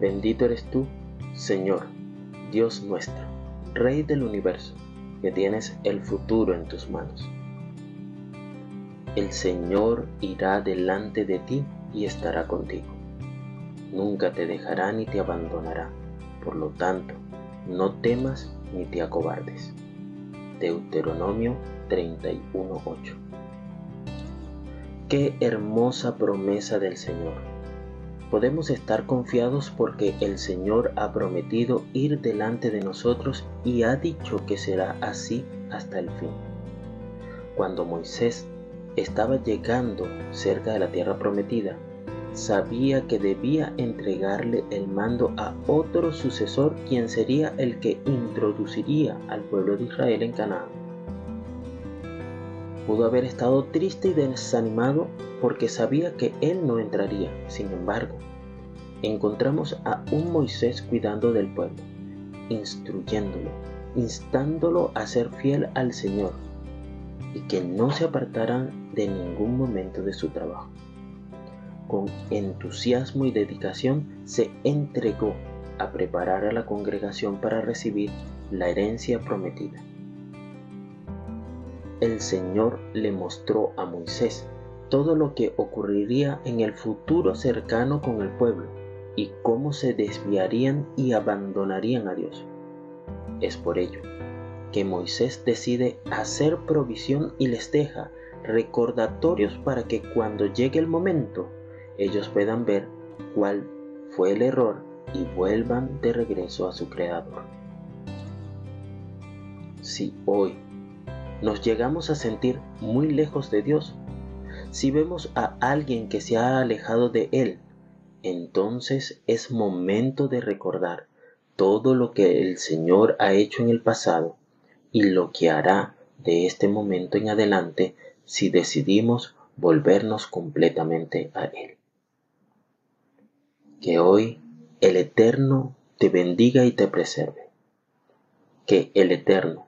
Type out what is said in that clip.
Bendito eres tú, Señor, Dios nuestro, Rey del universo, que tienes el futuro en tus manos. El Señor irá delante de ti y estará contigo. Nunca te dejará ni te abandonará. Por lo tanto, no temas ni te acobardes. Deuteronomio 31.8 Qué hermosa promesa del Señor. Podemos estar confiados porque el Señor ha prometido ir delante de nosotros y ha dicho que será así hasta el fin. Cuando Moisés estaba llegando cerca de la tierra prometida, sabía que debía entregarle el mando a otro sucesor quien sería el que introduciría al pueblo de Israel en Canaán. Pudo haber estado triste y desanimado porque sabía que él no entraría. Sin embargo, encontramos a un Moisés cuidando del pueblo, instruyéndolo, instándolo a ser fiel al Señor y que no se apartaran de ningún momento de su trabajo con entusiasmo y dedicación se entregó a preparar a la congregación para recibir la herencia prometida. El Señor le mostró a Moisés todo lo que ocurriría en el futuro cercano con el pueblo y cómo se desviarían y abandonarían a Dios. Es por ello que Moisés decide hacer provisión y les deja recordatorios para que cuando llegue el momento ellos puedan ver cuál fue el error y vuelvan de regreso a su Creador. Si hoy nos llegamos a sentir muy lejos de Dios, si vemos a alguien que se ha alejado de Él, entonces es momento de recordar todo lo que el Señor ha hecho en el pasado y lo que hará de este momento en adelante si decidimos volvernos completamente a Él. Que hoy el Eterno te bendiga y te preserve. Que el Eterno